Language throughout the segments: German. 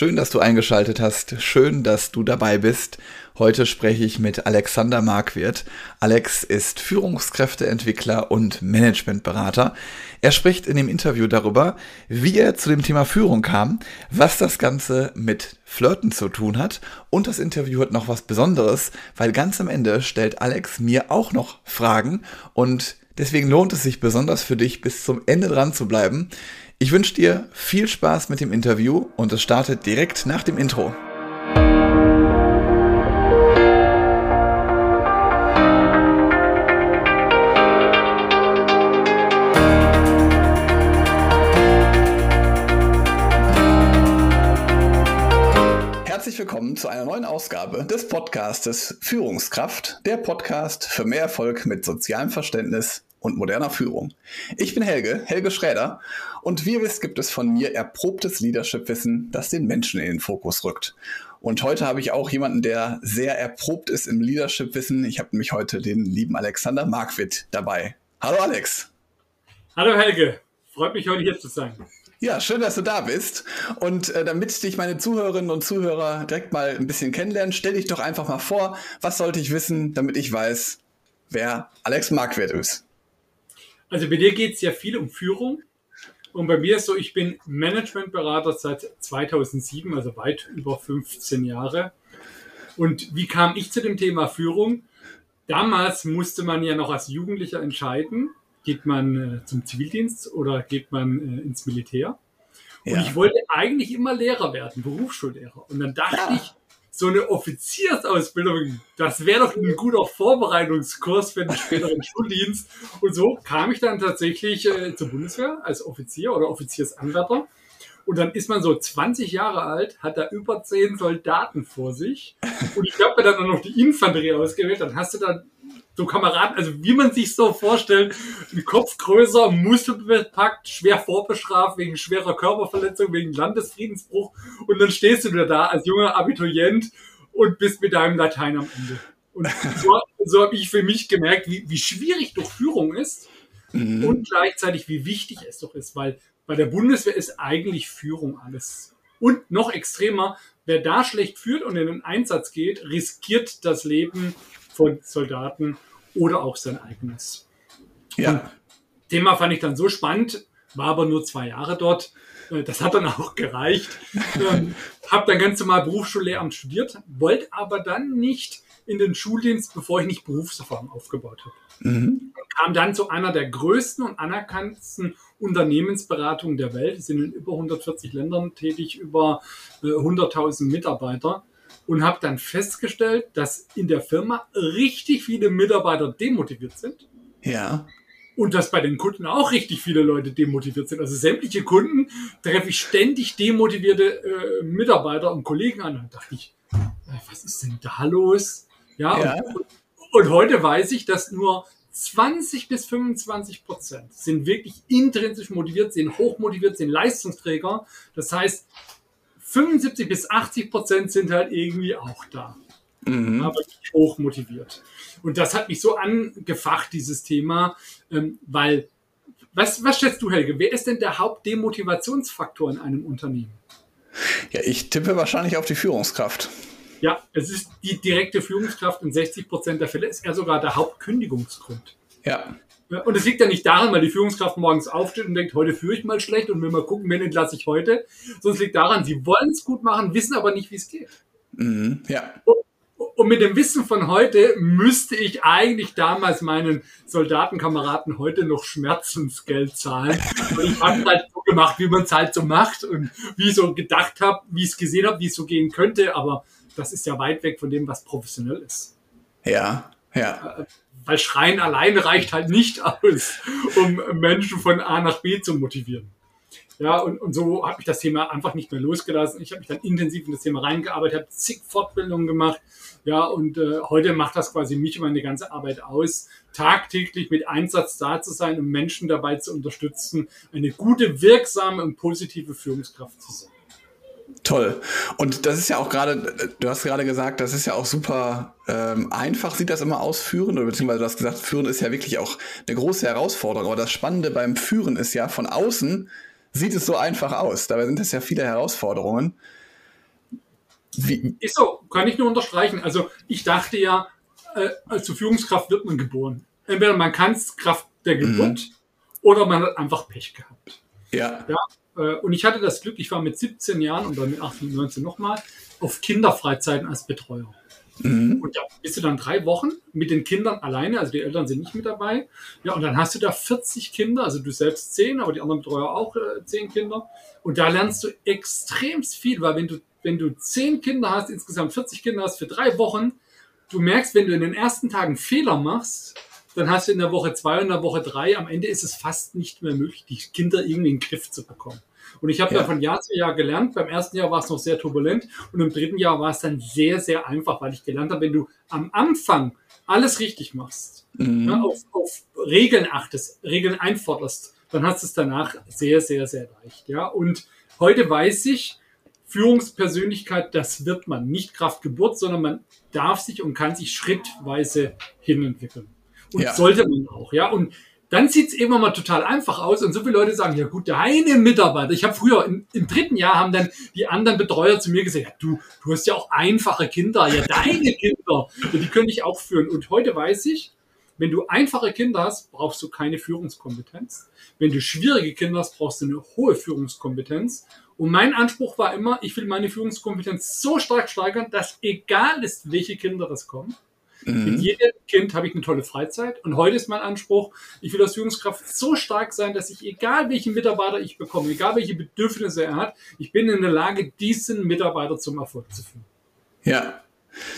Schön, dass du eingeschaltet hast. Schön, dass du dabei bist. Heute spreche ich mit Alexander Markwirt. Alex ist Führungskräfteentwickler und Managementberater. Er spricht in dem Interview darüber, wie er zu dem Thema Führung kam, was das Ganze mit Flirten zu tun hat. Und das Interview hat noch was Besonderes, weil ganz am Ende stellt Alex mir auch noch Fragen und deswegen lohnt es sich besonders für dich, bis zum Ende dran zu bleiben. Ich wünsche dir viel Spaß mit dem Interview und es startet direkt nach dem Intro. Herzlich willkommen zu einer neuen Ausgabe des Podcastes Führungskraft, der Podcast für mehr Erfolg mit sozialem Verständnis und moderner Führung. Ich bin Helge, Helge Schräder, und wie ihr wisst, gibt es von mir erprobtes Leadership-Wissen, das den Menschen in den Fokus rückt. Und heute habe ich auch jemanden, der sehr erprobt ist im Leadership-Wissen. Ich habe nämlich heute den lieben Alexander Markwitt dabei. Hallo Alex. Hallo Helge, freut mich heute hier zu sein. Ja, schön, dass du da bist. Und äh, damit dich meine Zuhörerinnen und Zuhörer direkt mal ein bisschen kennenlernen, stell dich doch einfach mal vor, was sollte ich wissen, damit ich weiß, wer Alex Markwirt ist. Also bei dir geht es ja viel um Führung. Und bei mir ist so, ich bin Managementberater seit 2007, also weit über 15 Jahre. Und wie kam ich zu dem Thema Führung? Damals musste man ja noch als Jugendlicher entscheiden, geht man äh, zum Zivildienst oder geht man äh, ins Militär. Und ja. ich wollte eigentlich immer Lehrer werden, Berufsschullehrer. Und dann dachte ja. ich, so eine Offiziersausbildung, das wäre doch ein guter Vorbereitungskurs für den späteren Schuldienst. Und so kam ich dann tatsächlich äh, zur Bundeswehr als Offizier oder Offiziersanwärter. Und dann ist man so 20 Jahre alt, hat da über 10 Soldaten vor sich. Und ich habe mir dann noch die Infanterie ausgewählt. Dann hast du dann so Kameraden, also wie man sich so vorstellt, ein Kopf größer, muskelbepackt, schwer vorbestraft wegen schwerer Körperverletzung, wegen Landesfriedensbruch und dann stehst du da als junger Abiturient und bist mit deinem Latein am Ende. Und so, so habe ich für mich gemerkt, wie, wie schwierig doch Führung ist mhm. und gleichzeitig wie wichtig es doch ist, weil bei der Bundeswehr ist eigentlich Führung alles. Und noch extremer, wer da schlecht führt und in den Einsatz geht, riskiert das Leben von Soldaten oder auch sein eigenes. Ja. Und Thema fand ich dann so spannend, war aber nur zwei Jahre dort. Äh, das hat dann auch gereicht. ähm, habe dann ganz normal Berufsschullehramt studiert, wollte aber dann nicht in den Schuldienst, bevor ich nicht Berufserfahrung aufgebaut habe. Mhm. Kam dann zu einer der größten und anerkanntesten Unternehmensberatungen der Welt. Die sind in über 140 Ländern tätig, über äh, 100.000 Mitarbeiter und habe dann festgestellt, dass in der Firma richtig viele Mitarbeiter demotiviert sind. Ja. Und dass bei den Kunden auch richtig viele Leute demotiviert sind. Also sämtliche Kunden treffe ich ständig demotivierte äh, Mitarbeiter und Kollegen an. Und dachte ich, äh, was ist denn da los? Ja, ja. Und, und heute weiß ich, dass nur 20 bis 25 Prozent sind wirklich intrinsisch motiviert, sind hochmotiviert, sind Leistungsträger. Das heißt, 75 bis 80 Prozent sind halt irgendwie auch da. Mhm. Aber nicht hoch motiviert. Und das hat mich so angefacht, dieses Thema, ähm, weil, was, was schätzt du, Helge? Wer ist denn der Hauptdemotivationsfaktor in einem Unternehmen? Ja, ich tippe wahrscheinlich auf die Führungskraft. Ja, es ist die direkte Führungskraft in 60 Prozent der Fälle, ist er sogar der Hauptkündigungsgrund. Ja. Und es liegt ja nicht daran, weil die Führungskraft morgens aufsteht und denkt, heute führe ich mal schlecht und will mal gucken, wen entlasse ich heute. Es liegt daran, sie wollen es gut machen, wissen aber nicht, wie es geht. Mhm, ja. Und, und mit dem Wissen von heute müsste ich eigentlich damals meinen Soldatenkameraden heute noch Schmerzensgeld zahlen. Ich habe halt so gemacht, wie man es halt so macht und wie ich so gedacht habe, wie ich es gesehen habe, wie es so gehen könnte. Aber das ist ja weit weg von dem, was professionell ist. Ja, ja. Weil Schreien alleine reicht halt nicht aus, um Menschen von A nach B zu motivieren. Ja, und, und so habe ich das Thema einfach nicht mehr losgelassen. Ich habe mich dann intensiv in das Thema reingearbeitet, habe zig Fortbildungen gemacht. Ja, und äh, heute macht das quasi mich und meine ganze Arbeit aus, tagtäglich mit Einsatz da zu sein und Menschen dabei zu unterstützen, eine gute, wirksame und positive Führungskraft zu sein. Toll. Und das ist ja auch gerade, du hast gerade gesagt, das ist ja auch super ähm, einfach, sieht das immer aus, Führen, oder beziehungsweise du hast gesagt, Führen ist ja wirklich auch eine große Herausforderung. Aber das Spannende beim Führen ist ja, von außen sieht es so einfach aus. Dabei sind es ja viele Herausforderungen. Wie? Ist so, kann ich nur unterstreichen. Also ich dachte ja, äh, als zur Führungskraft wird man geboren. Entweder man kann es Kraft der mhm. Geburt mhm. oder man hat einfach Pech gehabt. Ja. ja. Äh, und ich hatte das Glück, ich war mit 17 Jahren und dann mit 18, 19 nochmal auf Kinderfreizeiten als Betreuer. Mhm. Und da bist du dann drei Wochen mit den Kindern alleine, also die Eltern sind nicht mit dabei. Ja, und dann hast du da 40 Kinder, also du selbst 10, aber die anderen Betreuer auch äh, 10 Kinder. Und da lernst du extrem viel, weil wenn du, wenn du 10 Kinder hast, insgesamt 40 Kinder hast für drei Wochen, du merkst, wenn du in den ersten Tagen Fehler machst, dann hast du in der Woche zwei und in der Woche drei, am Ende ist es fast nicht mehr möglich, die Kinder irgendwie in den Griff zu bekommen. Und ich habe ja. dann von Jahr zu Jahr gelernt. Beim ersten Jahr war es noch sehr turbulent und im dritten Jahr war es dann sehr, sehr einfach, weil ich gelernt habe, wenn du am Anfang alles richtig machst, mhm. ja, auf, auf, Regeln achtest, Regeln einforderst, dann hast du es danach sehr, sehr, sehr leicht. Ja, und heute weiß ich, Führungspersönlichkeit, das wird man nicht Kraftgeburt, sondern man darf sich und kann sich schrittweise hinentwickeln. Und ja. sollte man auch, ja. Und dann sieht's immer mal total einfach aus und so viele Leute sagen, ja gut, deine Mitarbeiter. Ich habe früher im, im, dritten Jahr haben dann die anderen Betreuer zu mir gesagt, ja, du, du hast ja auch einfache Kinder, ja deine Kinder, die können dich auch führen. Und heute weiß ich, wenn du einfache Kinder hast, brauchst du keine Führungskompetenz. Wenn du schwierige Kinder hast, brauchst du eine hohe Führungskompetenz. Und mein Anspruch war immer, ich will meine Führungskompetenz so stark steigern, dass egal ist, welche Kinder das kommen, Mhm. Mit jedem Kind habe ich eine tolle Freizeit. Und heute ist mein Anspruch, ich will als Führungskraft so stark sein, dass ich, egal welchen Mitarbeiter ich bekomme, egal welche Bedürfnisse er hat, ich bin in der Lage, diesen Mitarbeiter zum Erfolg zu führen. Ja,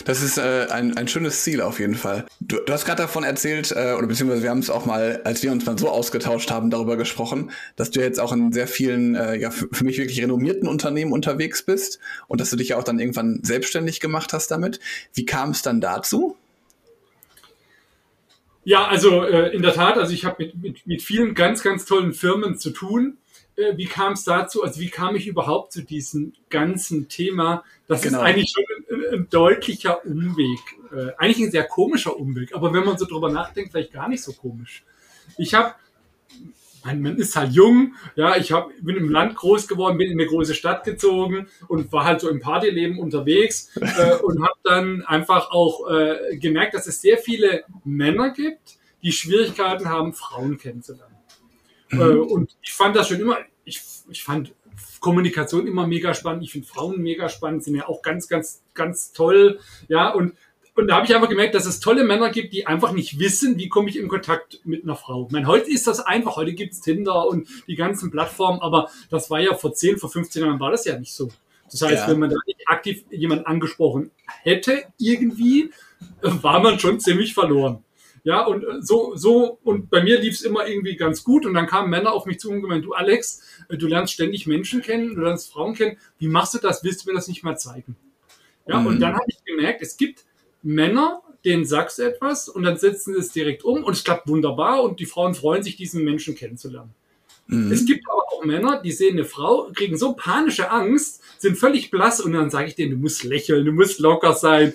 das ist äh, ein, ein schönes Ziel auf jeden Fall. Du, du hast gerade davon erzählt, äh, oder beziehungsweise wir haben es auch mal, als wir uns mal so ausgetauscht haben, darüber gesprochen, dass du jetzt auch in sehr vielen, äh, ja, für, für mich wirklich renommierten Unternehmen unterwegs bist und dass du dich ja auch dann irgendwann selbstständig gemacht hast damit. Wie kam es dann dazu? Ja, also äh, in der Tat, also ich habe mit, mit, mit vielen ganz, ganz tollen Firmen zu tun. Äh, wie kam es dazu? Also wie kam ich überhaupt zu diesem ganzen Thema? Das genau. ist eigentlich schon ein, ein deutlicher Umweg. Äh, eigentlich ein sehr komischer Umweg, aber wenn man so drüber nachdenkt, vielleicht gar nicht so komisch. Ich habe man, ist halt jung, ja, ich hab, bin im Land groß geworden, bin in eine große Stadt gezogen und war halt so im Partyleben unterwegs äh, und habe dann einfach auch äh, gemerkt, dass es sehr viele Männer gibt, die Schwierigkeiten haben, Frauen kennenzulernen. Mhm. Äh, und ich fand das schon immer, ich, ich fand Kommunikation immer mega spannend, ich finde Frauen mega spannend, sind ja auch ganz, ganz, ganz toll, ja, und und da habe ich einfach gemerkt, dass es tolle Männer gibt, die einfach nicht wissen, wie komme ich in Kontakt mit einer Frau. Ich meine, heute ist das einfach, heute gibt's Tinder und die ganzen Plattformen, aber das war ja vor 10, vor 15 Jahren war das ja nicht so. Das heißt, ja. wenn man da nicht aktiv jemanden angesprochen hätte, irgendwie, war man schon ziemlich verloren. Ja, und so, so, und bei mir lief's immer irgendwie ganz gut. Und dann kamen Männer auf mich zu und gemeint, du Alex, du lernst ständig Menschen kennen, du lernst Frauen kennen. Wie machst du das? Willst du mir das nicht mal zeigen? Ja, mhm. und dann habe ich gemerkt, es gibt Männer, denen sagst du etwas und dann setzen sie es direkt um und es klappt wunderbar und die Frauen freuen sich, diesen Menschen kennenzulernen. Mhm. Es gibt aber auch Männer, die sehen eine Frau, kriegen so panische Angst, sind völlig blass und dann sage ich denen, du musst lächeln, du musst locker sein.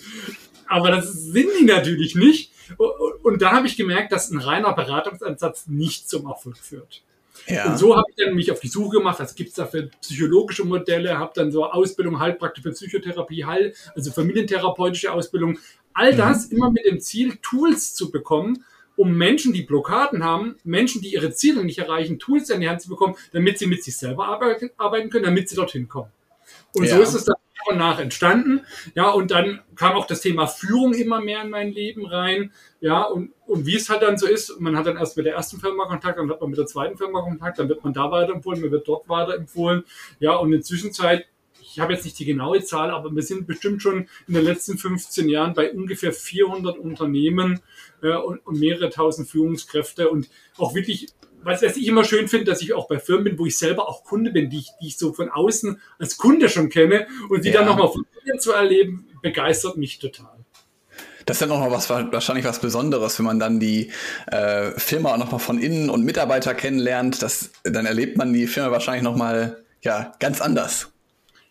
Aber das sind die natürlich nicht. Und da habe ich gemerkt, dass ein reiner Beratungsansatz nicht zum Erfolg führt. Ja. Und so habe ich dann mich auf die Suche gemacht, was gibt es da für psychologische Modelle, habe dann so Ausbildung, Heilpraktik für Psychotherapie, Heil, also familientherapeutische Ausbildung. All mhm. das mhm. immer mit dem Ziel, Tools zu bekommen, um Menschen, die Blockaden haben, Menschen, die ihre Ziele nicht erreichen, Tools in die Hand zu bekommen, damit sie mit sich selber arbeiten können, damit sie dorthin kommen. Und ja. so ist es dann und nach entstanden. Ja, und dann kam auch das Thema Führung immer mehr in mein Leben rein. Ja, und, und wie es halt dann so ist, man hat dann erst mit der ersten Firma Kontakt, dann hat man mit der zweiten Firma Kontakt, dann wird man da weiterempfohlen, man wird dort weiterempfohlen. Ja, und in der Zwischenzeit, ich habe jetzt nicht die genaue Zahl, aber wir sind bestimmt schon in den letzten 15 Jahren bei ungefähr 400 Unternehmen äh, und, und mehrere tausend Führungskräfte und auch wirklich was, was ich immer schön finde, dass ich auch bei Firmen bin, wo ich selber auch Kunde bin, die ich, die ich so von außen als Kunde schon kenne und die ja. dann nochmal von innen zu erleben, begeistert mich total. Das ist dann auch noch was, wahrscheinlich was Besonderes, wenn man dann die äh, Firma auch nochmal von innen und Mitarbeiter kennenlernt. Das, dann erlebt man die Firma wahrscheinlich nochmal ja, ganz anders.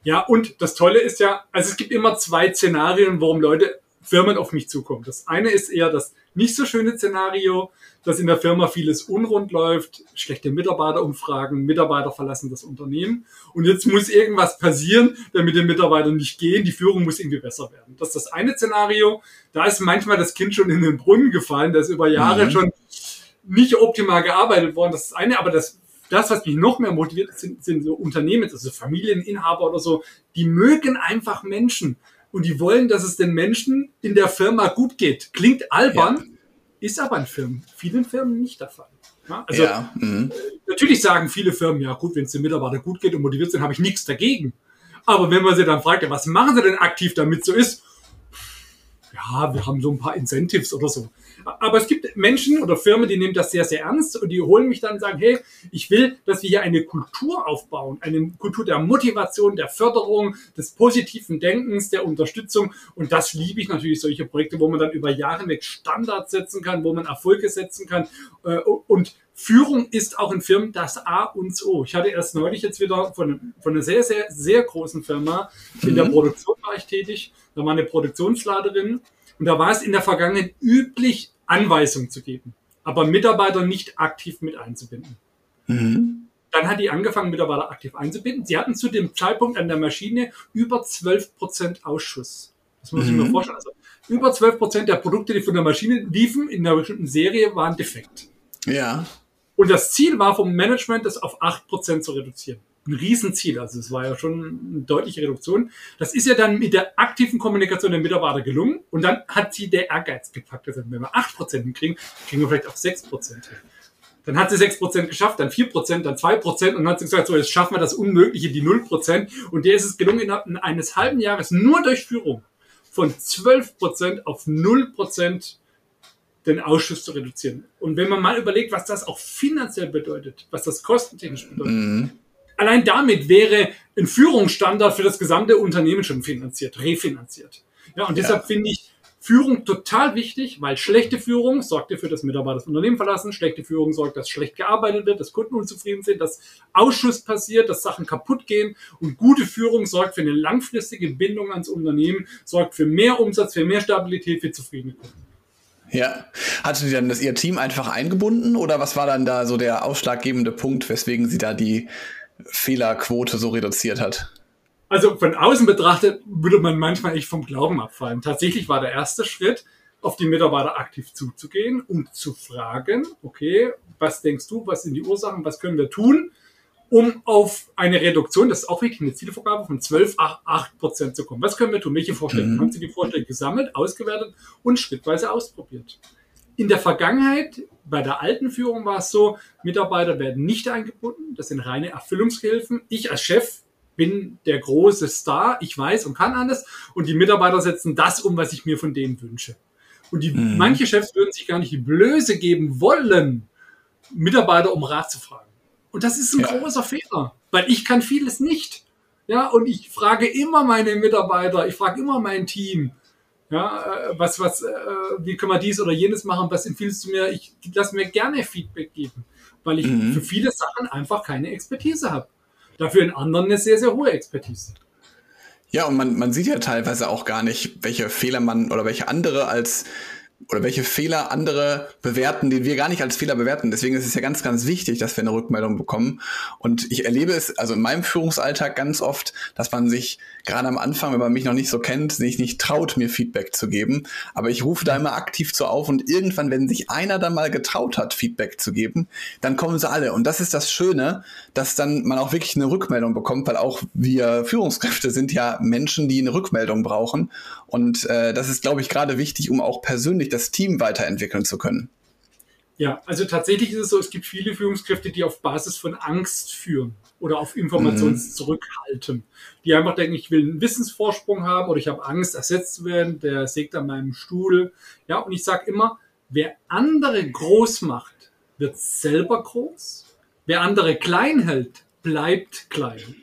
Ja, und das Tolle ist ja, also es gibt immer zwei Szenarien, warum Leute Firmen auf mich zukommen. Das eine ist eher das nicht so schöne Szenario, dass in der Firma vieles unrund läuft, schlechte Mitarbeiterumfragen, Mitarbeiter verlassen das Unternehmen und jetzt muss irgendwas passieren, damit die Mitarbeiter nicht gehen, die Führung muss irgendwie besser werden. Das ist das eine Szenario. Da ist manchmal das Kind schon in den Brunnen gefallen, da ist über Jahre mhm. schon nicht optimal gearbeitet worden. Das ist das eine, aber das das, was mich noch mehr motiviert, sind, sind so Unternehmen, also Familieninhaber oder so, die mögen einfach Menschen und die wollen, dass es den Menschen in der Firma gut geht. Klingt albern, ja. ist aber in Firmen, vielen Firmen nicht der Fall. Ja, also ja, mhm. natürlich sagen viele Firmen, ja gut, wenn es den Mitarbeitern gut geht und motiviert sind, habe ich nichts dagegen. Aber wenn man sie dann fragt, ja, was machen sie denn aktiv, damit so ist? Ja, wir haben so ein paar Incentives oder so. Aber es gibt Menschen oder Firmen, die nehmen das sehr, sehr ernst und die holen mich dann und sagen, hey, ich will, dass wir hier eine Kultur aufbauen, eine Kultur der Motivation, der Förderung, des positiven Denkens, der Unterstützung. Und das liebe ich natürlich, solche Projekte, wo man dann über Jahre hinweg Standards setzen kann, wo man Erfolge setzen kann. Äh, und Führung ist auch in Firmen das A und O. Ich hatte erst neulich jetzt wieder von, von einer sehr, sehr, sehr großen Firma, in der mhm. Produktion war ich tätig, da war eine Produktionsladerin und da war es in der Vergangenheit üblich, Anweisungen zu geben, aber Mitarbeiter nicht aktiv mit einzubinden. Mhm. Dann hat die angefangen, Mitarbeiter aktiv einzubinden. Sie hatten zu dem Zeitpunkt an der Maschine über 12 Prozent Ausschuss. Das muss ich mhm. mir vorstellen. Also über 12 Prozent der Produkte, die von der Maschine liefen, in einer bestimmten Serie, waren defekt. Ja. Und das Ziel war vom Management, das auf 8 Prozent zu reduzieren ein Riesenziel. Also es war ja schon eine deutliche Reduktion. Das ist ja dann mit der aktiven Kommunikation der Mitarbeiter gelungen und dann hat sie der Ehrgeiz gepackt. Also wenn wir 8% hinkriegen, kriegen wir vielleicht auch 6% hin. Dann hat sie 6% geschafft, dann 4%, dann 2% und dann hat sie gesagt, so jetzt schaffen wir das Unmögliche, die 0%. Und der ist es gelungen, innerhalb eines halben Jahres nur durch Führung von 12% auf 0% den Ausschuss zu reduzieren. Und wenn man mal überlegt, was das auch finanziell bedeutet, was das kostentechnisch bedeutet, mhm allein damit wäre ein Führungsstandard für das gesamte Unternehmen schon finanziert, refinanziert. Ja, und deshalb ja. finde ich Führung total wichtig, weil schlechte Führung sorgt dafür, dass Mitarbeiter das Unternehmen verlassen. Schlechte Führung sorgt, dass schlecht gearbeitet wird, dass Kunden unzufrieden sind, dass Ausschuss passiert, dass Sachen kaputt gehen. Und gute Führung sorgt für eine langfristige Bindung ans Unternehmen, sorgt für mehr Umsatz, für mehr Stabilität, für zufriedene Kunden. Ja. Hatte sie dann das ihr Team einfach eingebunden oder was war dann da so der ausschlaggebende Punkt, weswegen sie da die Fehlerquote so reduziert hat? Also von außen betrachtet würde man manchmal echt vom Glauben abfallen. Tatsächlich war der erste Schritt, auf die Mitarbeiter aktiv zuzugehen, um zu fragen, okay, was denkst du, was sind die Ursachen, was können wir tun, um auf eine Reduktion, das ist auch wirklich eine Zielvorgabe, von 12, 8, 8 Prozent zu kommen. Was können wir tun? Welche Vorschläge? Mhm. Haben Sie die Vorschläge gesammelt, ausgewertet und schrittweise ausprobiert? In der Vergangenheit, bei der alten Führung war es so, Mitarbeiter werden nicht eingebunden, das sind reine Erfüllungshilfen. Ich als Chef bin der große Star, ich weiß und kann alles und die Mitarbeiter setzen das um, was ich mir von denen wünsche. Und die, mhm. manche Chefs würden sich gar nicht die Blöße geben wollen, Mitarbeiter um Rat zu fragen. Und das ist ein ja. großer Fehler, weil ich kann vieles nicht. Ja, und ich frage immer meine Mitarbeiter, ich frage immer mein Team, ja, äh, was, was, äh, wie können wir dies oder jenes machen? Was empfiehlst du mir? Ich lasse mir gerne Feedback geben, weil ich mhm. für viele Sachen einfach keine Expertise habe. Dafür in anderen eine sehr, sehr hohe Expertise. Ja, und man, man sieht ja teilweise auch gar nicht, welche Fehler man oder welche andere als oder welche Fehler andere bewerten, die wir gar nicht als Fehler bewerten. Deswegen ist es ja ganz, ganz wichtig, dass wir eine Rückmeldung bekommen. Und ich erlebe es also in meinem Führungsalltag ganz oft, dass man sich gerade am Anfang, wenn man mich noch nicht so kennt, sich nicht traut, mir Feedback zu geben. Aber ich rufe da immer aktiv zu auf und irgendwann, wenn sich einer dann mal getraut hat, Feedback zu geben, dann kommen sie alle. Und das ist das Schöne, dass dann man auch wirklich eine Rückmeldung bekommt, weil auch wir Führungskräfte sind ja Menschen, die eine Rückmeldung brauchen. Und äh, das ist, glaube ich, gerade wichtig, um auch persönlich das Team weiterentwickeln zu können. Ja, also tatsächlich ist es so, es gibt viele Führungskräfte, die auf Basis von Angst führen oder auf Informationszurückhalten. Mhm. Die einfach denken, ich will einen Wissensvorsprung haben oder ich habe Angst, ersetzt zu werden, der sägt an meinem Stuhl. Ja, und ich sage immer, wer andere groß macht, wird selber groß. Wer andere klein hält, bleibt klein.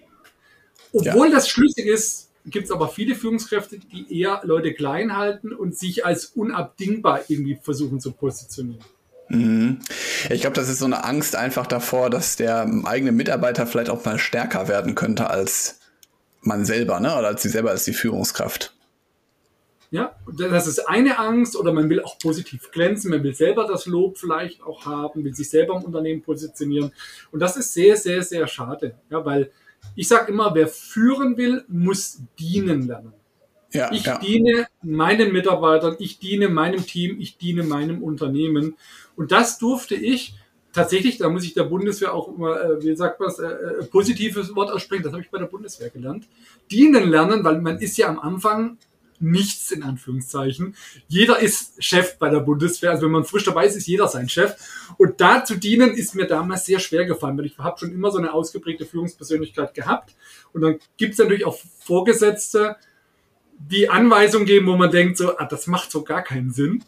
Obwohl ja. das schlüssig ist, gibt es aber viele Führungskräfte, die eher Leute klein halten und sich als unabdingbar irgendwie versuchen zu positionieren. Mhm. Ich glaube, das ist so eine Angst einfach davor, dass der eigene Mitarbeiter vielleicht auch mal stärker werden könnte als man selber, ne? Oder als sie selber als die Führungskraft. Ja, das ist eine Angst oder man will auch positiv glänzen, man will selber das Lob vielleicht auch haben, will sich selber im Unternehmen positionieren. Und das ist sehr, sehr, sehr schade. Ja, weil ich sage immer, wer führen will, muss dienen lernen. Ja, ich ja. diene meinen Mitarbeitern, ich diene meinem Team, ich diene meinem Unternehmen. Und das durfte ich tatsächlich, da muss ich der Bundeswehr auch immer, äh, wie sagt man, äh, äh, positives Wort aussprechen, das habe ich bei der Bundeswehr gelernt. Dienen lernen, weil man ist ja am Anfang nichts in Anführungszeichen. Jeder ist Chef bei der Bundeswehr. Also wenn man frisch dabei ist, ist jeder sein Chef. Und da zu dienen ist mir damals sehr schwer gefallen, weil ich habe schon immer so eine ausgeprägte Führungspersönlichkeit gehabt. Und dann gibt es natürlich auch Vorgesetzte, die Anweisungen geben, wo man denkt, so, ah, das macht so gar keinen Sinn.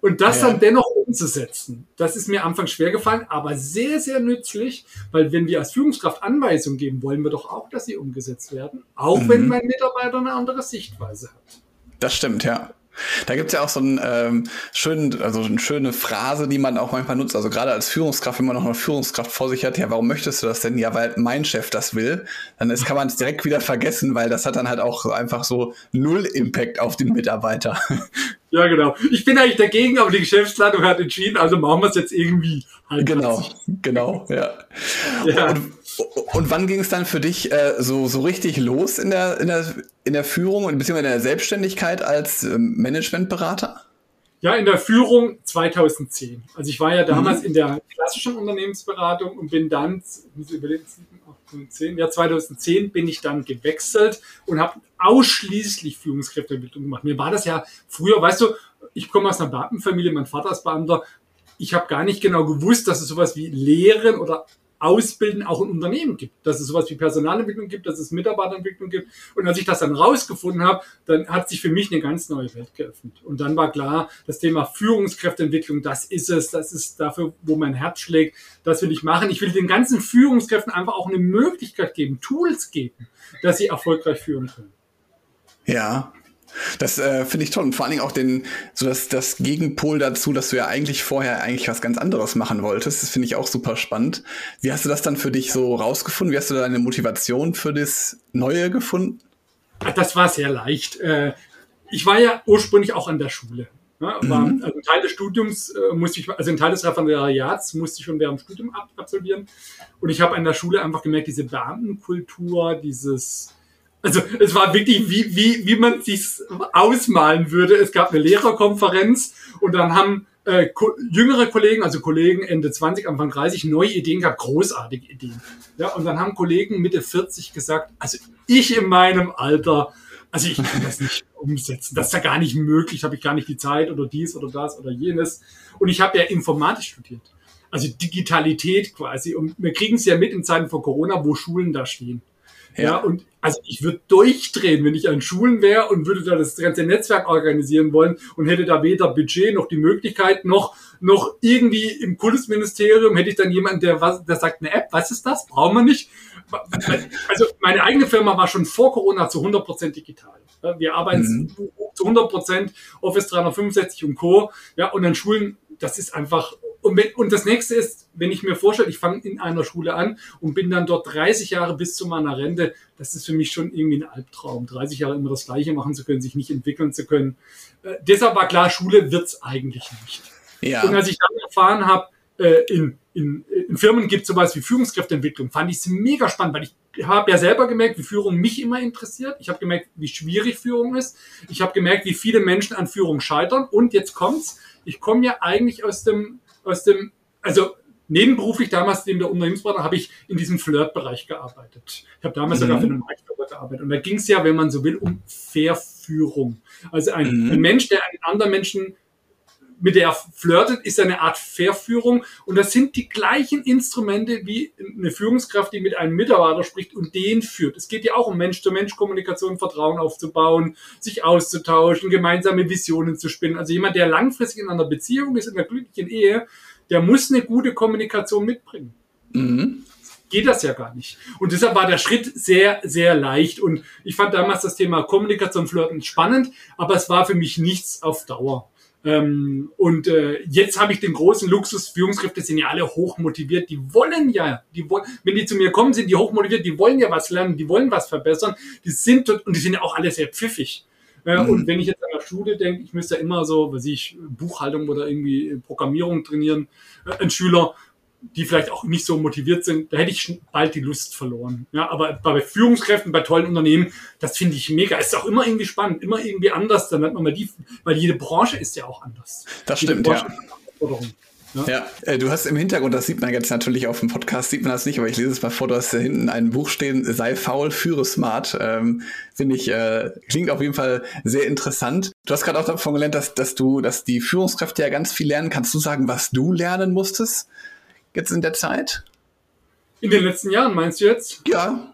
Und das ja. dann dennoch umzusetzen, das ist mir am Anfang schwer gefallen, aber sehr, sehr nützlich, weil wenn wir als Führungskraft Anweisungen geben, wollen wir doch auch, dass sie umgesetzt werden, auch mhm. wenn mein Mitarbeiter eine andere Sichtweise hat. Das stimmt, ja. Da gibt's ja auch so einen ähm, schönen, also eine schöne Phrase, die man auch manchmal nutzt. Also gerade als Führungskraft, wenn man noch eine Führungskraft vor sich hat, ja, warum möchtest du das denn? Ja, weil mein Chef das will. Dann ist, kann man es direkt wieder vergessen, weil das hat dann halt auch einfach so null Impact auf den Mitarbeiter. Ja, genau. Ich bin eigentlich dagegen, aber die Geschäftsleitung hat entschieden, also machen wir es jetzt irgendwie halt. Genau, genau, ja. ja. Und, und wann ging es dann für dich äh, so, so richtig los in der, in der, in der Führung und beziehungsweise in der Selbstständigkeit als ähm, Managementberater? Ja, in der Führung 2010. Also ich war ja damals mhm. in der klassischen Unternehmensberatung und bin dann, muss ich überlegen, 10, ja 2010 bin ich dann gewechselt und habe ausschließlich Führungskräfteentwicklung gemacht. Mir war das ja früher, weißt du, ich komme aus einer Beamtenfamilie, mein Vater ist Beamter. Ich habe gar nicht genau gewusst, dass es sowas wie Lehren oder Ausbilden auch in Unternehmen gibt, dass es sowas wie Personalentwicklung gibt, dass es Mitarbeiterentwicklung gibt. Und als ich das dann rausgefunden habe, dann hat sich für mich eine ganz neue Welt geöffnet. Und dann war klar, das Thema Führungskräfteentwicklung, das ist es, das ist dafür, wo mein Herz schlägt, das will ich machen. Ich will den ganzen Führungskräften einfach auch eine Möglichkeit geben, Tools geben, dass sie erfolgreich führen können. Ja, das äh, finde ich toll. Und vor allen Dingen auch den, so das, das Gegenpol dazu, dass du ja eigentlich vorher eigentlich was ganz anderes machen wolltest. Das finde ich auch super spannend. Wie hast du das dann für dich so rausgefunden? Wie hast du deine Motivation für das Neue gefunden? Das war sehr leicht. Äh, ich war ja ursprünglich auch an der Schule. Ja, war, mhm. also ein Teil des Studiums äh, musste ich, also ein Teil des Referendariats musste ich schon während dem Studium absolvieren. Und ich habe an der Schule einfach gemerkt, diese Beamtenkultur, dieses also es war wirklich, wie, wie, wie man sich ausmalen würde. Es gab eine Lehrerkonferenz und dann haben äh, ko jüngere Kollegen, also Kollegen Ende 20, Anfang 30, neue Ideen gehabt, großartige Ideen. Ja, und dann haben Kollegen Mitte 40 gesagt, also ich in meinem Alter, also ich kann das nicht umsetzen. Das ist ja gar nicht möglich, habe ich gar nicht die Zeit oder dies oder das oder jenes. Und ich habe ja Informatik studiert. Also Digitalität quasi. Und wir kriegen es ja mit in Zeiten vor Corona, wo Schulen da stehen. Ja, ja und also ich würde durchdrehen, wenn ich an Schulen wäre und würde da das ganze Netzwerk organisieren wollen und hätte da weder Budget noch die Möglichkeit noch noch irgendwie im Kultusministerium hätte ich dann jemanden, der was, der sagt eine App, was ist das? Brauchen wir nicht. Also meine eigene Firma war schon vor Corona zu 100% digital. Wir arbeiten mhm. zu 100% Office 365 und Co. Ja, und an Schulen, das ist einfach und, wenn, und das nächste ist, wenn ich mir vorstelle, ich fange in einer Schule an und bin dann dort 30 Jahre bis zu meiner Rente, das ist für mich schon irgendwie ein Albtraum. 30 Jahre immer das Gleiche machen zu können, sich nicht entwickeln zu können. Äh, deshalb war klar, Schule wird's eigentlich nicht. Ja. Und als ich dann erfahren habe, äh, in, in, in Firmen gibt es sowas wie Führungskräfteentwicklung, fand ich es mega spannend, weil ich habe ja selber gemerkt, wie Führung mich immer interessiert. Ich habe gemerkt, wie schwierig Führung ist. Ich habe gemerkt, wie viele Menschen an Führung scheitern. Und jetzt kommt's. Ich komme ja eigentlich aus dem aus dem, also nebenberuflich damals neben der Unternehmensberatung habe ich in diesem Flirt-Bereich gearbeitet. Ich habe damals mhm. sogar für einen Marktführer gearbeitet. Und da ging es ja, wenn man so will, um Verführung. Also ein, mhm. ein Mensch, der einen anderen Menschen mit der er flirtet, ist eine Art Verführung. Und das sind die gleichen Instrumente wie eine Führungskraft, die mit einem Mitarbeiter spricht und den führt. Es geht ja auch um Mensch-zu-Mensch-Kommunikation, Vertrauen aufzubauen, sich auszutauschen, gemeinsame Visionen zu spinnen. Also jemand, der langfristig in einer Beziehung ist, in einer glücklichen Ehe, der muss eine gute Kommunikation mitbringen. Mhm geht das ja gar nicht. Und deshalb war der Schritt sehr, sehr leicht. Und ich fand damals das Thema Kommunikation, Flirten spannend, aber es war für mich nichts auf Dauer. Ähm, und äh, jetzt habe ich den großen Luxus, Führungskräfte sind ja alle hoch motiviert, die wollen ja, die wollen, wenn die zu mir kommen, sind die hoch motiviert, die wollen ja was lernen, die wollen was verbessern, die sind und die sind ja auch alle sehr pfiffig. Äh, mhm. Und wenn ich jetzt an der Schule denke, ich müsste immer so, was ich, Buchhaltung oder irgendwie Programmierung trainieren, äh, ein Schüler, die vielleicht auch nicht so motiviert sind, da hätte ich bald die Lust verloren. Ja, aber bei Führungskräften, bei tollen Unternehmen, das finde ich mega. Ist auch immer irgendwie spannend, immer irgendwie anders. Dann hat man mal die, weil jede Branche ist ja auch anders. Das jede stimmt, Branche ja. Ja, ja äh, du hast im Hintergrund, das sieht man jetzt natürlich auf dem Podcast, sieht man das nicht, aber ich lese es mal vor, du hast da hinten ein Buch stehen, sei faul, führe smart. Ähm, Finde ich, äh, klingt auf jeden Fall sehr interessant. Du hast gerade auch davon gelernt, dass, dass du, dass die Führungskräfte ja ganz viel lernen. Kannst du sagen, was du lernen musstest jetzt in der Zeit? In den letzten Jahren meinst du jetzt? Ja.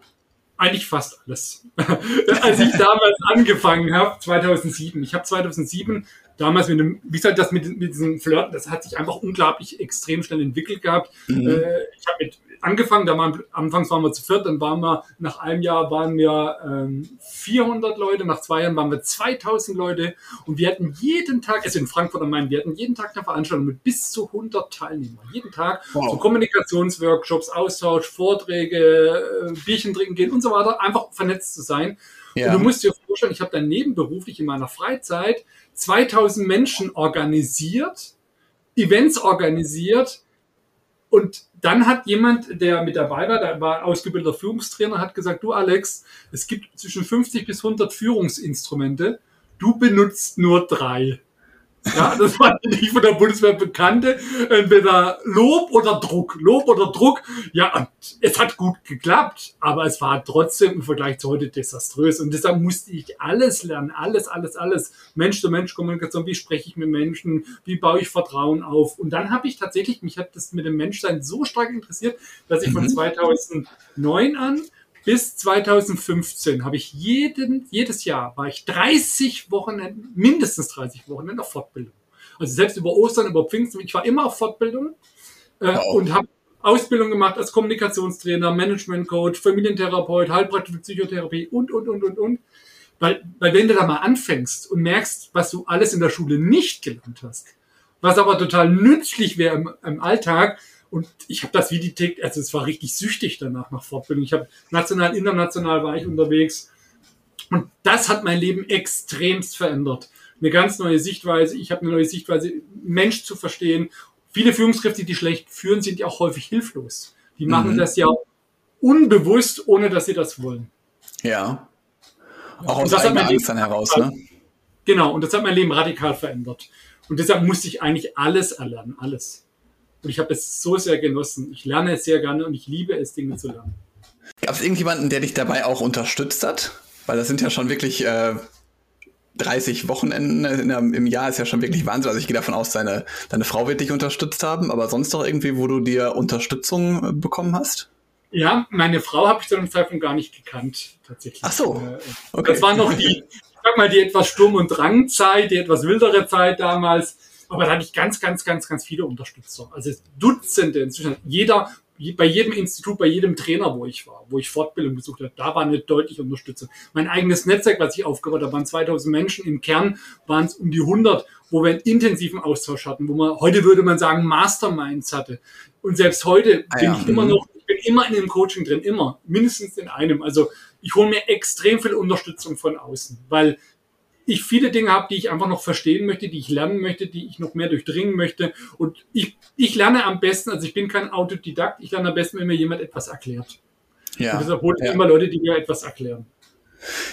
Eigentlich fast alles. Als ich damals angefangen habe, 2007. Ich habe 2007 damals mit dem, wie gesagt, das mit, mit diesem Flirten, das hat sich einfach unglaublich extrem schnell entwickelt gehabt. Mhm. Äh, ich habe mit angefangen, da waren, anfangs waren wir zu viert, dann waren wir, nach einem Jahr waren wir ähm, 400 Leute, nach zwei Jahren waren wir 2000 Leute und wir hatten jeden Tag, also in Frankfurt am Main, wir hatten jeden Tag eine Veranstaltung mit bis zu 100 Teilnehmern. Jeden Tag wow. so Kommunikationsworkshops, Austausch, Vorträge, äh, Bierchen trinken gehen und so weiter, einfach vernetzt zu sein. Ja. Und du musst dir vorstellen, ich habe dann nebenberuflich in meiner Freizeit 2000 Menschen organisiert, Events organisiert und dann hat jemand, der mit dabei war, der war ausgebildeter Führungstrainer, hat gesagt, du Alex, es gibt zwischen 50 bis 100 Führungsinstrumente, du benutzt nur drei. Ja, das war nicht von der Bundeswehr bekannte. Entweder Lob oder Druck. Lob oder Druck. Ja, es hat gut geklappt, aber es war trotzdem im Vergleich zu heute desaströs. Und deshalb musste ich alles lernen. Alles, alles, alles. Mensch-zu-Mensch-Kommunikation. Wie spreche ich mit Menschen? Wie baue ich Vertrauen auf? Und dann habe ich tatsächlich, mich hat das mit dem Menschsein so stark interessiert, dass ich von 2009 mhm. an bis 2015 habe ich jeden, jedes Jahr war ich 30 Wochen, mindestens 30 Wochen in der Fortbildung. Also selbst über Ostern, über Pfingsten, ich war immer auf Fortbildung äh, wow. und habe Ausbildung gemacht als Kommunikationstrainer, Management Coach, Familientherapeut, Heilpraktische Psychotherapie und, und, und, und, und. Weil, weil wenn du da mal anfängst und merkst, was du alles in der Schule nicht gelernt hast, was aber total nützlich wäre im, im Alltag, und ich habe das wie die Tick, also es war richtig süchtig danach nach Fortbildung. Ich habe national, international war ich unterwegs. Und das hat mein Leben extremst verändert. Eine ganz neue Sichtweise. Ich habe eine neue Sichtweise, Mensch zu verstehen. Viele Führungskräfte, die schlecht führen, sind ja auch häufig hilflos. Die machen mhm. das ja unbewusst, ohne dass sie das wollen. Ja. Auch aus eigener Angst dann heraus, ne? Genau, und das hat mein Leben radikal verändert. Und deshalb musste ich eigentlich alles erlernen, alles. Und ich habe es so sehr genossen. Ich lerne es sehr gerne und ich liebe es, Dinge zu lernen. Gab es irgendjemanden, der dich dabei auch unterstützt hat? Weil das sind ja schon wirklich äh, 30 Wochenenden der, im Jahr, ist ja schon wirklich Wahnsinn. Also ich gehe davon aus, deine, deine Frau wird dich unterstützt haben, aber sonst noch irgendwie, wo du dir Unterstützung äh, bekommen hast? Ja, meine Frau habe ich zu einem Zeitpunkt gar nicht gekannt, tatsächlich. Ach so. Äh, okay. Das war noch die, ich sag mal, die etwas Sturm- und Drangzeit, die etwas wildere Zeit damals. Aber da hatte ich ganz, ganz, ganz, ganz viele Unterstützer. Also Dutzende inzwischen. Jeder, bei jedem Institut, bei jedem Trainer, wo ich war, wo ich Fortbildung besucht habe, da war eine deutliche Unterstützung. Mein eigenes Netzwerk, was ich aufgebaut habe, waren 2000 Menschen. Im Kern waren es um die 100, wo wir einen intensiven Austausch hatten, wo man, heute würde man sagen, Masterminds hatte. Und selbst heute ah, bin ja. ich immer noch, ich bin immer in dem Coaching drin, immer, mindestens in einem. Also ich hole mir extrem viel Unterstützung von außen, weil ich viele Dinge habe, die ich einfach noch verstehen möchte, die ich lernen möchte, die ich noch mehr durchdringen möchte. Und ich, ich lerne am besten, also ich bin kein Autodidakt, ich lerne am besten, wenn mir jemand etwas erklärt. Ja. Und deshalb hole ich ja. immer Leute, die mir etwas erklären.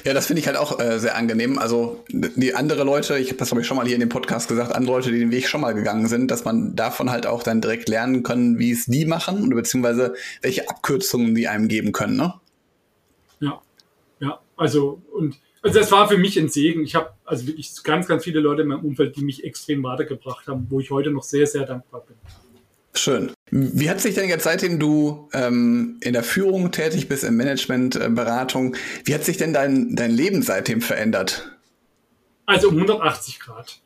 Ja, das finde ich halt auch äh, sehr angenehm. Also die andere Leute, ich habe das glaube ich schon mal hier in dem Podcast gesagt, andere Leute, die den Weg schon mal gegangen sind, dass man davon halt auch dann direkt lernen kann, wie es die machen oder beziehungsweise welche Abkürzungen die einem geben können, ne? Ja, ja, also und also das war für mich ein Segen. Ich habe also wirklich ganz, ganz viele Leute in meinem Umfeld, die mich extrem weitergebracht haben, wo ich heute noch sehr, sehr dankbar bin. Schön. Wie hat sich denn jetzt, seitdem du ähm, in der Führung tätig bist, in Managementberatung, äh, wie hat sich denn dein, dein Leben seitdem verändert? Also um 180 Grad.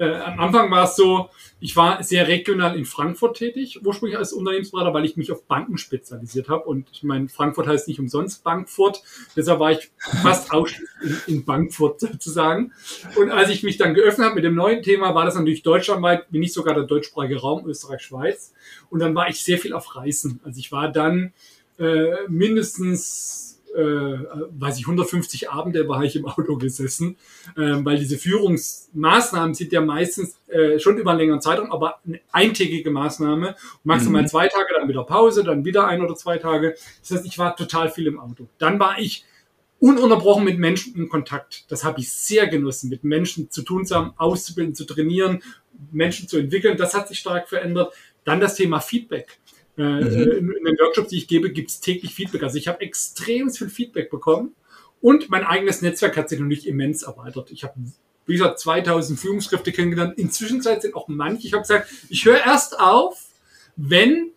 Äh, am Anfang war es so, ich war sehr regional in Frankfurt tätig, ursprünglich als Unternehmensberater, weil ich mich auf Banken spezialisiert habe. Und ich meine, Frankfurt heißt nicht umsonst Bankfurt. Deshalb war ich fast ausschließlich in, in Bankfurt sozusagen. Und als ich mich dann geöffnet habe mit dem neuen Thema, war das natürlich deutschlandweit, wie nicht sogar der deutschsprachige Raum, Österreich, Schweiz. Und dann war ich sehr viel auf Reisen. Also ich war dann äh, mindestens äh, weiß ich, 150 Abende war ich im Auto gesessen, äh, weil diese Führungsmaßnahmen sind ja meistens äh, schon über einen längeren Zeitraum, aber eine eintägige Maßnahme. Maximal mhm. zwei Tage, dann wieder Pause, dann wieder ein oder zwei Tage. Das heißt, ich war total viel im Auto. Dann war ich ununterbrochen mit Menschen in Kontakt. Das habe ich sehr genossen, mit Menschen zu tun zu haben, auszubilden, zu trainieren, Menschen zu entwickeln. Das hat sich stark verändert. Dann das Thema Feedback. Äh, mhm. in, den Workshops, die ich gebe, gibt es täglich Feedback. Also ich habe extrem viel Feedback bekommen und mein eigenes Netzwerk hat sich natürlich immens erweitert. Ich habe, wie gesagt, 2000 Führungskräfte kennengelernt. Inzwischen sind auch manche, ich habe gesagt, ich höre erst auf, wenn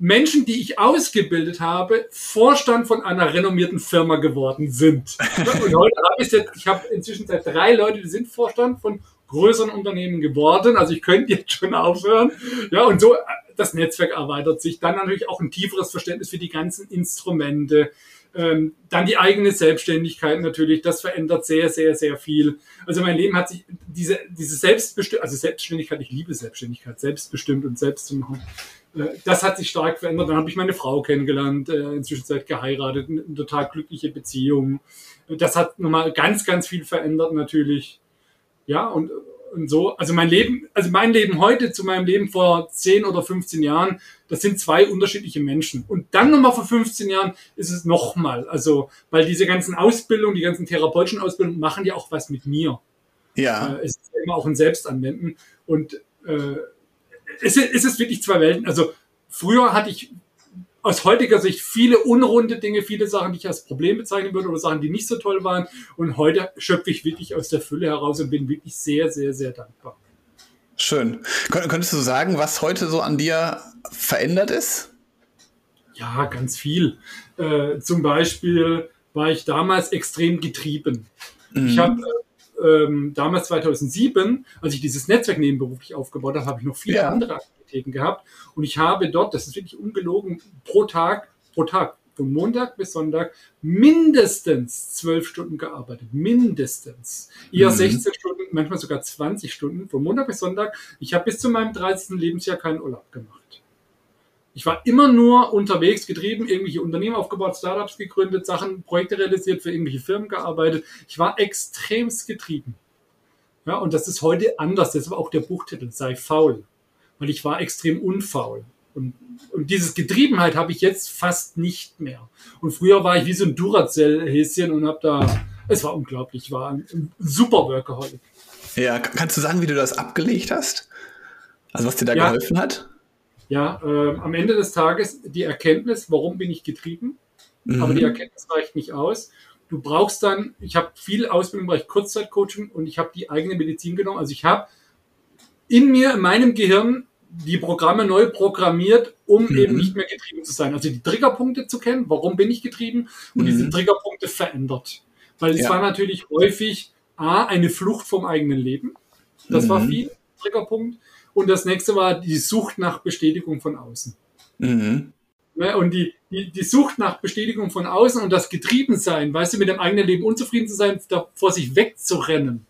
Menschen, die ich ausgebildet habe, Vorstand von einer renommierten Firma geworden sind. Und heute habe ich jetzt, ich habe inzwischen seit drei Leute, die sind Vorstand von größeren Unternehmen geworden. Also ich könnte jetzt schon aufhören. Ja, und so das Netzwerk erweitert sich. Dann natürlich auch ein tieferes Verständnis für die ganzen Instrumente. Ähm, dann die eigene Selbstständigkeit natürlich, das verändert sehr, sehr, sehr viel. Also mein Leben hat sich, diese, diese Selbstbestimmung, also Selbstständigkeit, ich liebe Selbstständigkeit, selbstbestimmt und selbst zu machen, äh, das hat sich stark verändert. Dann habe ich meine Frau kennengelernt, äh, inzwischen seit geheiratet, eine total glückliche Beziehung. Das hat nochmal ganz, ganz viel verändert natürlich. Ja, und und so. Also mein Leben, also mein Leben heute zu meinem Leben vor 10 oder 15 Jahren, das sind zwei unterschiedliche Menschen. Und dann nochmal vor 15 Jahren ist es nochmal. Also, weil diese ganzen Ausbildungen, die ganzen therapeutischen Ausbildungen machen ja auch was mit mir. Ja. Äh, es ist immer auch ein Selbstanwenden. Und äh, es, es ist wirklich zwei Welten. Also früher hatte ich aus heutiger Sicht viele unrunde Dinge, viele Sachen, die ich als Problem bezeichnen würde oder Sachen, die nicht so toll waren. Und heute schöpfe ich wirklich aus der Fülle heraus und bin wirklich sehr, sehr, sehr dankbar. Schön. Könntest du sagen, was heute so an dir verändert ist? Ja, ganz viel. Äh, zum Beispiel war ich damals extrem getrieben. Mhm. Ich habe äh, ähm, damals 2007, als ich dieses Netzwerk nebenberuflich aufgebaut habe, habe ich noch viele ja. andere Aktivitäten gehabt. Und ich habe dort, das ist wirklich ungelogen, pro Tag, pro Tag, von Montag bis Sonntag mindestens zwölf Stunden gearbeitet. Mindestens. Eher mhm. 16 Stunden, manchmal sogar 20 Stunden, von Montag bis Sonntag. Ich habe bis zu meinem 30. Lebensjahr keinen Urlaub gemacht. Ich war immer nur unterwegs, getrieben, irgendwelche Unternehmen aufgebaut, Startups gegründet, Sachen, Projekte realisiert, für irgendwelche Firmen gearbeitet. Ich war extremst getrieben. Ja, und das ist heute anders. Das war auch der Buchtitel, sei faul weil ich war extrem unfaul. Und, und dieses Getriebenheit habe ich jetzt fast nicht mehr. Und früher war ich wie so ein Duracell-Häschen und habe da, es war unglaublich, ich war ein super Workaholic. Ja, kannst du sagen, wie du das abgelegt hast? Also was dir da ja, geholfen hat? Ja, äh, am Ende des Tages die Erkenntnis, warum bin ich getrieben? Mhm. Aber die Erkenntnis reicht nicht aus. Du brauchst dann, ich habe viel Ausbildung im Bereich Kurzzeitcoaching und ich habe die eigene Medizin genommen. Also ich habe in mir, in meinem Gehirn die Programme neu programmiert, um mhm. eben nicht mehr getrieben zu sein. Also die Triggerpunkte zu kennen, warum bin ich getrieben und mhm. diese Triggerpunkte verändert. Weil es ja. war natürlich häufig A, eine Flucht vom eigenen Leben. Das mhm. war viel Triggerpunkt. Und das nächste war die Sucht nach Bestätigung von außen. Mhm. Ja, und die, die, die Sucht nach Bestätigung von außen und das Getriebensein, weißt du, mit dem eigenen Leben unzufrieden zu sein, vor sich wegzurennen,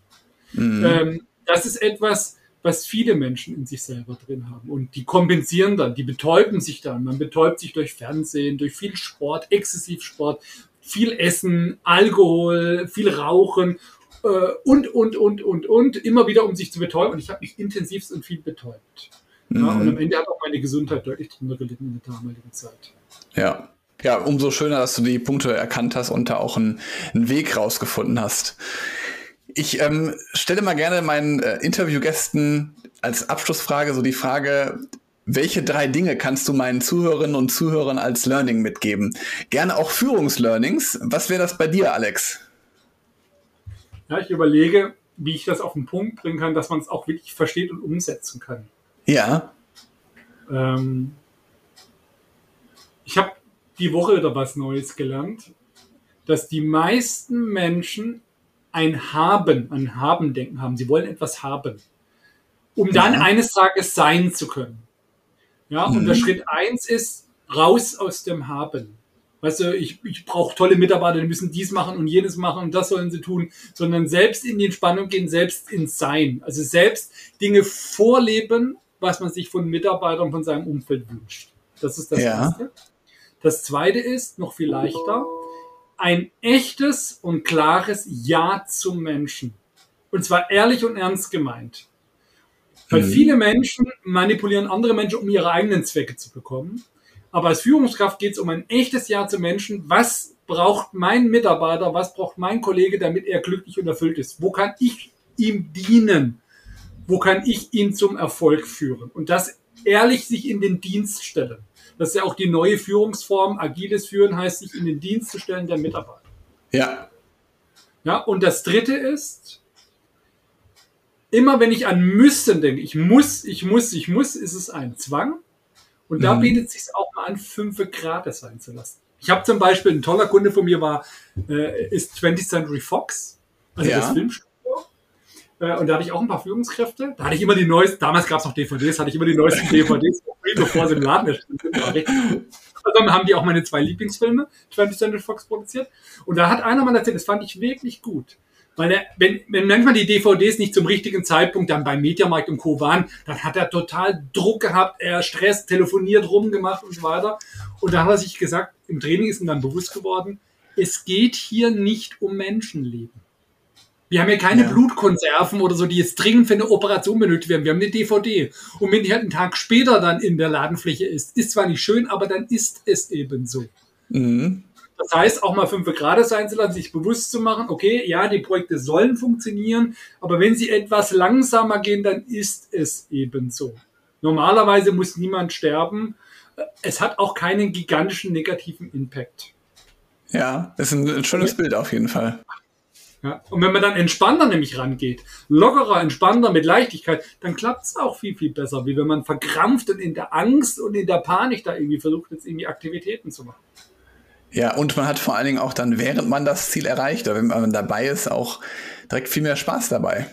mhm. ähm, das ist etwas, was viele Menschen in sich selber drin haben. Und die kompensieren dann, die betäuben sich dann. Man betäubt sich durch Fernsehen, durch viel Sport, Exzessivsport, viel Essen, Alkohol, viel Rauchen äh, und, und, und, und, und, immer wieder, um sich zu betäuben. Und ich habe mich intensivst und viel betäubt. Mhm. Ja, und am Ende hat auch meine Gesundheit deutlich drunter gelitten in der damaligen Zeit. Ja. Ja, umso schöner, dass du die Punkte erkannt hast und da auch einen, einen Weg rausgefunden hast. Ich ähm, stelle mal gerne meinen äh, Interviewgästen als Abschlussfrage so die Frage, welche drei Dinge kannst du meinen Zuhörerinnen und Zuhörern als Learning mitgeben? Gerne auch Führungslearnings. Was wäre das bei dir, Alex? Ja, ich überlege, wie ich das auf den Punkt bringen kann, dass man es auch wirklich versteht und umsetzen kann. Ja. Ähm, ich habe die Woche wieder was Neues gelernt, dass die meisten Menschen ein Haben, ein Haben-Denken haben. Sie wollen etwas haben, um dann ja. eines Tages sein zu können. Ja, mhm. und der Schritt eins ist raus aus dem Haben. Weißt du, ich, ich brauche tolle Mitarbeiter, die müssen dies machen und jenes machen und das sollen sie tun, sondern selbst in die Entspannung gehen, selbst ins Sein. Also selbst Dinge vorleben, was man sich von Mitarbeitern, von seinem Umfeld wünscht. Das ist das ja. Erste. Das Zweite ist, noch viel leichter, ein echtes und klares Ja zum Menschen. Und zwar ehrlich und ernst gemeint. Weil mhm. viele Menschen manipulieren andere Menschen, um ihre eigenen Zwecke zu bekommen. Aber als Führungskraft geht es um ein echtes Ja zum Menschen. Was braucht mein Mitarbeiter, was braucht mein Kollege, damit er glücklich und erfüllt ist? Wo kann ich ihm dienen? Wo kann ich ihn zum Erfolg führen? Und das ehrlich sich in den Dienst stellen. Das ist ja auch die neue Führungsform. Agiles Führen heißt, sich in den Dienst zu stellen der Mitarbeiter. Ja. Ja, und das dritte ist, immer wenn ich an müssen denke, ich muss, ich muss, ich muss, ist es ein Zwang. Und da mhm. bietet es sich auch mal an, fünf Grad sein zu lassen. Ich habe zum Beispiel, ein toller Kunde von mir war, äh, ist 20th Century Fox, also ja. das Filmstudio. Äh, und da hatte ich auch ein paar Führungskräfte. Da hatte ich immer die neuesten, damals gab es noch DVDs, hatte ich immer die neuesten DVDs, bevor sie im Laden erschienen sind. Also haben die auch meine zwei Lieblingsfilme, 20th Century Fox, produziert. Und da hat einer mal erzählt, das fand ich wirklich gut. Weil er, wenn, wenn manchmal die DVDs nicht zum richtigen Zeitpunkt dann beim Mediamarkt und Co. waren, dann hat er total Druck gehabt, er Stress, telefoniert, rumgemacht und so weiter. Und da hat er sich gesagt, im Training ist ihm dann bewusst geworden, es geht hier nicht um Menschenleben. Wir haben hier keine ja. Blutkonserven oder so, die jetzt dringend für eine Operation benötigt werden. Wir haben eine DVD. Und wenn die halt einen Tag später dann in der Ladenfläche ist, ist zwar nicht schön, aber dann ist es eben so. Mhm. Das heißt, auch mal fünf Grad sein zu lassen, sich bewusst zu machen, okay, ja, die Projekte sollen funktionieren, aber wenn sie etwas langsamer gehen, dann ist es eben so. Normalerweise muss niemand sterben. Es hat auch keinen gigantischen negativen Impact. Ja, das ist ein schönes Bild auf jeden Fall. Ja, und wenn man dann entspannter nämlich rangeht, lockerer, entspannter, mit Leichtigkeit, dann klappt es auch viel, viel besser, wie wenn man verkrampft und in der Angst und in der Panik da irgendwie versucht, jetzt irgendwie Aktivitäten zu machen. Ja, und man hat vor allen Dingen auch dann, während man das Ziel erreicht, oder wenn man dabei ist, auch direkt viel mehr Spaß dabei.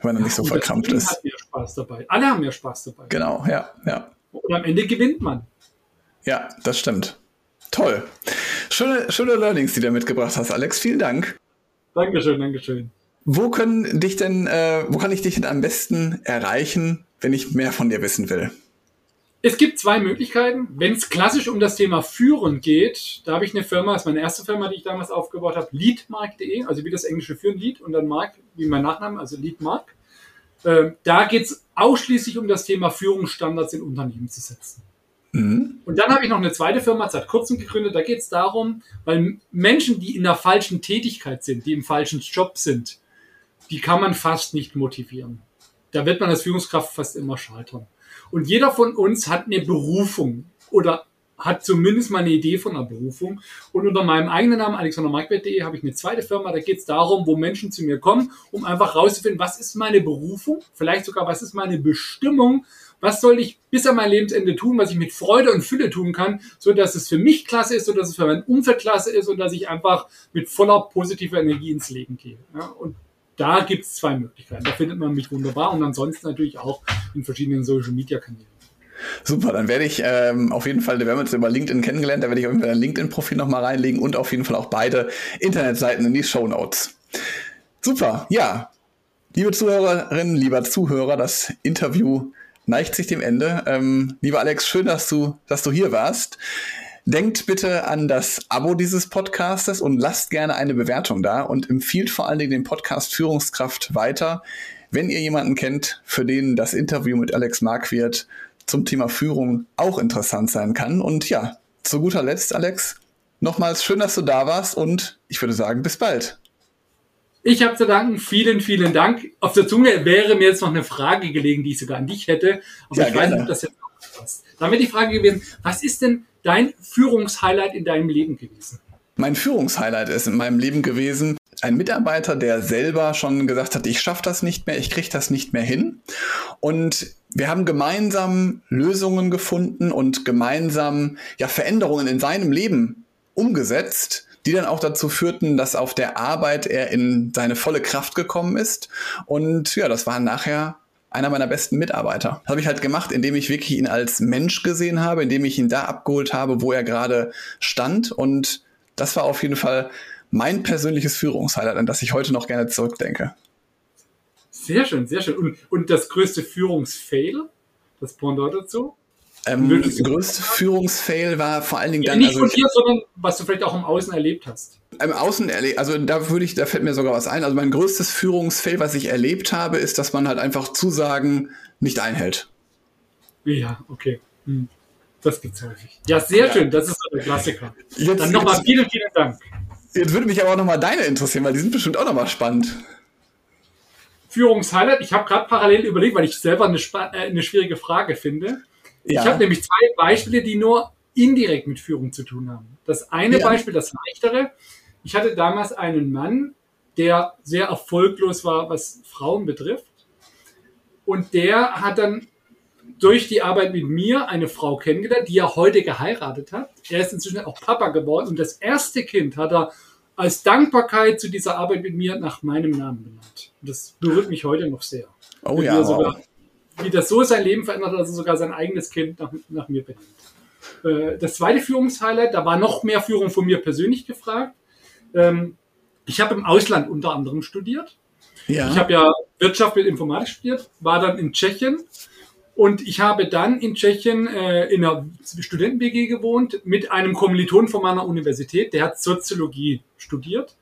Wenn man ja, nicht so verkrampft ist. Hat mehr Spaß dabei. Alle haben mehr Spaß dabei. Genau, ja, ja. Und am Ende gewinnt man. Ja, das stimmt. Toll. Schöne, schöne Learnings, die du mitgebracht hast, Alex. Vielen Dank. Dankeschön, Dankeschön. Wo können dich denn, äh, wo kann ich dich denn am besten erreichen, wenn ich mehr von dir wissen will? Es gibt zwei Möglichkeiten. Wenn es klassisch um das Thema Führen geht, da habe ich eine Firma, das ist meine erste Firma, die ich damals aufgebaut habe, leadmark.de, also wie das englische Führen, Lead und dann Mark, wie mein Nachname, also Leadmark. Ähm, da geht es ausschließlich um das Thema Führungsstandards in Unternehmen zu setzen. Mhm. Und dann habe ich noch eine zweite Firma seit kurzem gegründet. Da geht es darum, weil Menschen, die in der falschen Tätigkeit sind, die im falschen Job sind, die kann man fast nicht motivieren. Da wird man als Führungskraft fast immer scheitern. Und jeder von uns hat eine Berufung oder hat zumindest mal eine Idee von einer Berufung. Und unter meinem eigenen Namen, alexandermarkwert.de, habe ich eine zweite Firma. Da geht es darum, wo Menschen zu mir kommen, um einfach rauszufinden, was ist meine Berufung, vielleicht sogar, was ist meine Bestimmung, was soll ich bis an mein Lebensende tun, was ich mit Freude und Fülle tun kann, so dass es für mich klasse ist, so dass es für mein Umfeld klasse ist und dass ich einfach mit voller positiver Energie ins Leben gehe. Ja, und da gibt es zwei Möglichkeiten. Da findet man mich wunderbar und ansonsten natürlich auch in verschiedenen Social Media Kanälen. Super, dann werde ich ähm, auf jeden Fall, wir haben uns über LinkedIn kennengelernt, da werde ich auf jeden Fall ein LinkedIn-Profil nochmal reinlegen und auf jeden Fall auch beide Internetseiten in die Show Notes. Super, ja. Liebe Zuhörerinnen, lieber Zuhörer, das Interview neigt sich dem Ende. Ähm, lieber Alex, schön, dass du, dass du hier warst. Denkt bitte an das Abo dieses Podcastes und lasst gerne eine Bewertung da und empfiehlt vor allen Dingen den Podcast Führungskraft weiter, wenn ihr jemanden kennt, für den das Interview mit Alex Marquardt zum Thema Führung auch interessant sein kann. Und ja, zu guter Letzt, Alex, nochmals schön, dass du da warst und ich würde sagen, bis bald. Ich habe zu danken. Vielen, vielen Dank. Auf der Zunge wäre mir jetzt noch eine Frage gelegen, die ich sogar an dich hätte. Aber ja, ich gerne. weiß nicht, ob das jetzt noch passt. Dann wäre die Frage gewesen, was ist denn dein Führungshighlight in deinem Leben gewesen? Mein Führungshighlight ist in meinem Leben gewesen, ein Mitarbeiter, der selber schon gesagt hat, ich schaffe das nicht mehr, ich kriege das nicht mehr hin. Und wir haben gemeinsam Lösungen gefunden und gemeinsam ja, Veränderungen in seinem Leben umgesetzt, die dann auch dazu führten, dass auf der Arbeit er in seine volle Kraft gekommen ist. Und ja, das war nachher einer meiner besten Mitarbeiter. Das habe ich halt gemacht, indem ich wirklich ihn als Mensch gesehen habe, indem ich ihn da abgeholt habe, wo er gerade stand. Und das war auf jeden Fall mein persönliches Führungshighlight, an das ich heute noch gerne zurückdenke. Sehr schön, sehr schön. Und, und das größte Führungsfail, das Pendant dazu? Ähm, größte Führungsfail war vor allen Dingen ja, dann. Nicht also, von dir, sondern was du vielleicht auch im Außen erlebt hast. Im Außen erlebt, also da würde ich, da fällt mir sogar was ein. Also mein größtes Führungsfail, was ich erlebt habe, ist, dass man halt einfach Zusagen nicht einhält. Ja, okay. Hm. Das gibt's häufig. Ja, sehr ja. schön. Das ist so der Klassiker. Jetzt, Dann nochmal vielen, vielen Dank. Jetzt würde mich aber auch nochmal deine interessieren, weil die sind bestimmt auch nochmal spannend. Führungshighlight. Ich habe gerade parallel überlegt, weil ich selber eine, äh, eine schwierige Frage finde. Ja. Ich habe nämlich zwei Beispiele, die nur indirekt mit Führung zu tun haben. Das eine ja. Beispiel, das leichtere. Ich hatte damals einen Mann, der sehr erfolglos war, was Frauen betrifft. Und der hat dann durch die Arbeit mit mir eine Frau kennengelernt, die er heute geheiratet hat. Er ist inzwischen auch Papa geworden und das erste Kind hat er als Dankbarkeit zu dieser Arbeit mit mir nach meinem Namen benannt. Und das berührt mich heute noch sehr. Oh ja. Sogar, wie das so sein Leben verändert hat, dass er sogar sein eigenes Kind nach, nach mir benennt. Äh, das zweite Führungshighlight, da war noch mehr Führung von mir persönlich gefragt. Ähm, ich habe im Ausland unter anderem studiert. Ja. Ich habe ja Wirtschaft mit Informatik studiert, war dann in Tschechien und ich habe dann in Tschechien äh, in einer Studenten-BG gewohnt mit einem Kommiliton von meiner Universität, der hat Soziologie studiert.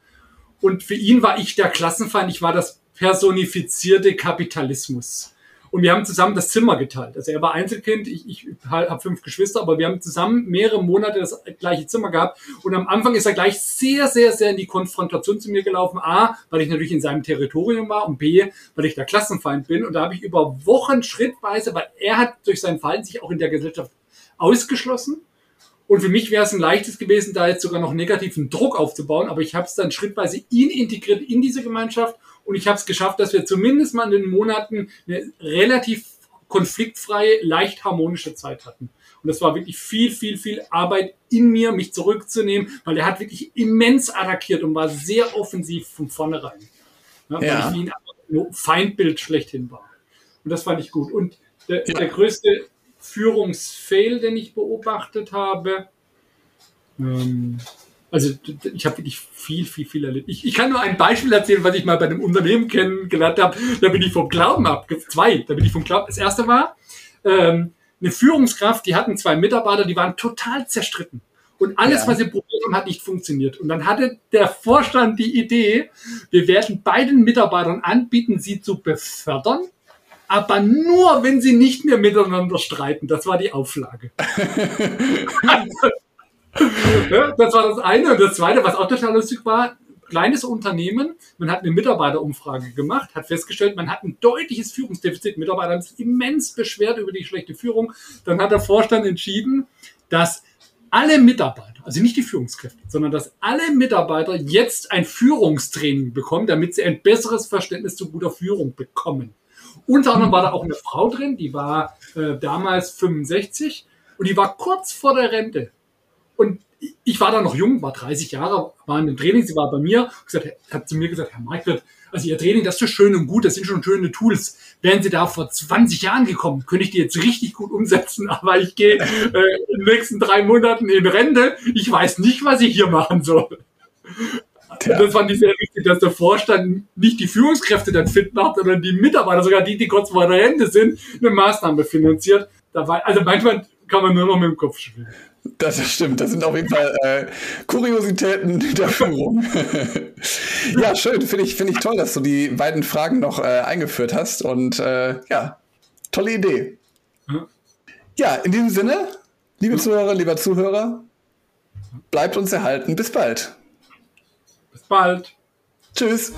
Und für ihn war ich der Klassenfeind, ich war das personifizierte Kapitalismus. Und wir haben zusammen das Zimmer geteilt. Also er war Einzelkind, ich, ich habe fünf Geschwister, aber wir haben zusammen mehrere Monate das gleiche Zimmer gehabt. Und am Anfang ist er gleich sehr, sehr, sehr in die Konfrontation zu mir gelaufen. A, weil ich natürlich in seinem Territorium war und B, weil ich der Klassenfeind bin. Und da habe ich über Wochen schrittweise, weil er hat durch sein Verhalten sich auch in der Gesellschaft ausgeschlossen. Und für mich wäre es ein leichtes gewesen, da jetzt sogar noch negativen Druck aufzubauen. Aber ich habe es dann schrittweise ihn integriert in diese Gemeinschaft und ich habe es geschafft, dass wir zumindest mal in den Monaten eine relativ konfliktfreie, leicht harmonische Zeit hatten. Und das war wirklich viel, viel, viel Arbeit in mir, mich zurückzunehmen, weil er hat wirklich immens attackiert und war sehr offensiv von vornherein. Ja, weil ja. ich wie ein Feindbild schlechthin war. Und das fand ich gut. Und der, ja. der größte Führungsfail, den ich beobachtet habe, ähm, also ich habe wirklich viel, viel, viel erlebt. Ich, ich kann nur ein Beispiel erzählen, was ich mal bei einem Unternehmen kennengelernt habe. Da bin ich vom Glauben ab. Zwei, da bin ich vom Glauben. Das erste war ähm, eine Führungskraft, die hatten zwei Mitarbeiter, die waren total zerstritten. Und alles, ja. was sie probiert haben, hat nicht funktioniert. Und dann hatte der Vorstand die Idee, wir werden beiden Mitarbeitern anbieten, sie zu befördern, aber nur, wenn sie nicht mehr miteinander streiten. Das war die Auflage. das war das eine. Und das zweite, was auch total lustig war, kleines Unternehmen, man hat eine Mitarbeiterumfrage gemacht, hat festgestellt, man hat ein deutliches Führungsdefizit. Mitarbeiter haben sich immens beschwert über die schlechte Führung. Dann hat der Vorstand entschieden, dass alle Mitarbeiter, also nicht die Führungskräfte, sondern dass alle Mitarbeiter jetzt ein Führungstraining bekommen, damit sie ein besseres Verständnis zu guter Führung bekommen. Unter anderem war da auch eine Frau drin, die war äh, damals 65 und die war kurz vor der Rente. Und ich war da noch jung, war 30 Jahre, war in dem Training, sie war bei mir, gesagt, hat zu mir gesagt, Herr Markwart, also Ihr Training, das ist schön und gut, das sind schon schöne Tools. Wären Sie da vor 20 Jahren gekommen, könnte ich die jetzt richtig gut umsetzen, aber ich gehe äh, in den nächsten drei Monaten in Rente, ich weiß nicht, was ich hier machen soll. Ja. Das fand ich sehr wichtig, dass der Vorstand nicht die Führungskräfte dann fit macht, sondern die Mitarbeiter, sogar die, die kurz vor der Rente sind, eine Maßnahme finanziert. Da war, also manchmal kann man nur noch mit dem Kopf spielen. Das stimmt, das sind auf jeden Fall äh, Kuriositäten der Führung. ja, schön, finde ich, find ich toll, dass du die beiden Fragen noch äh, eingeführt hast und äh, ja, tolle Idee. Ja, in diesem Sinne, liebe Zuhörer, lieber Zuhörer, bleibt uns erhalten. Bis bald. Bald. Tschüss.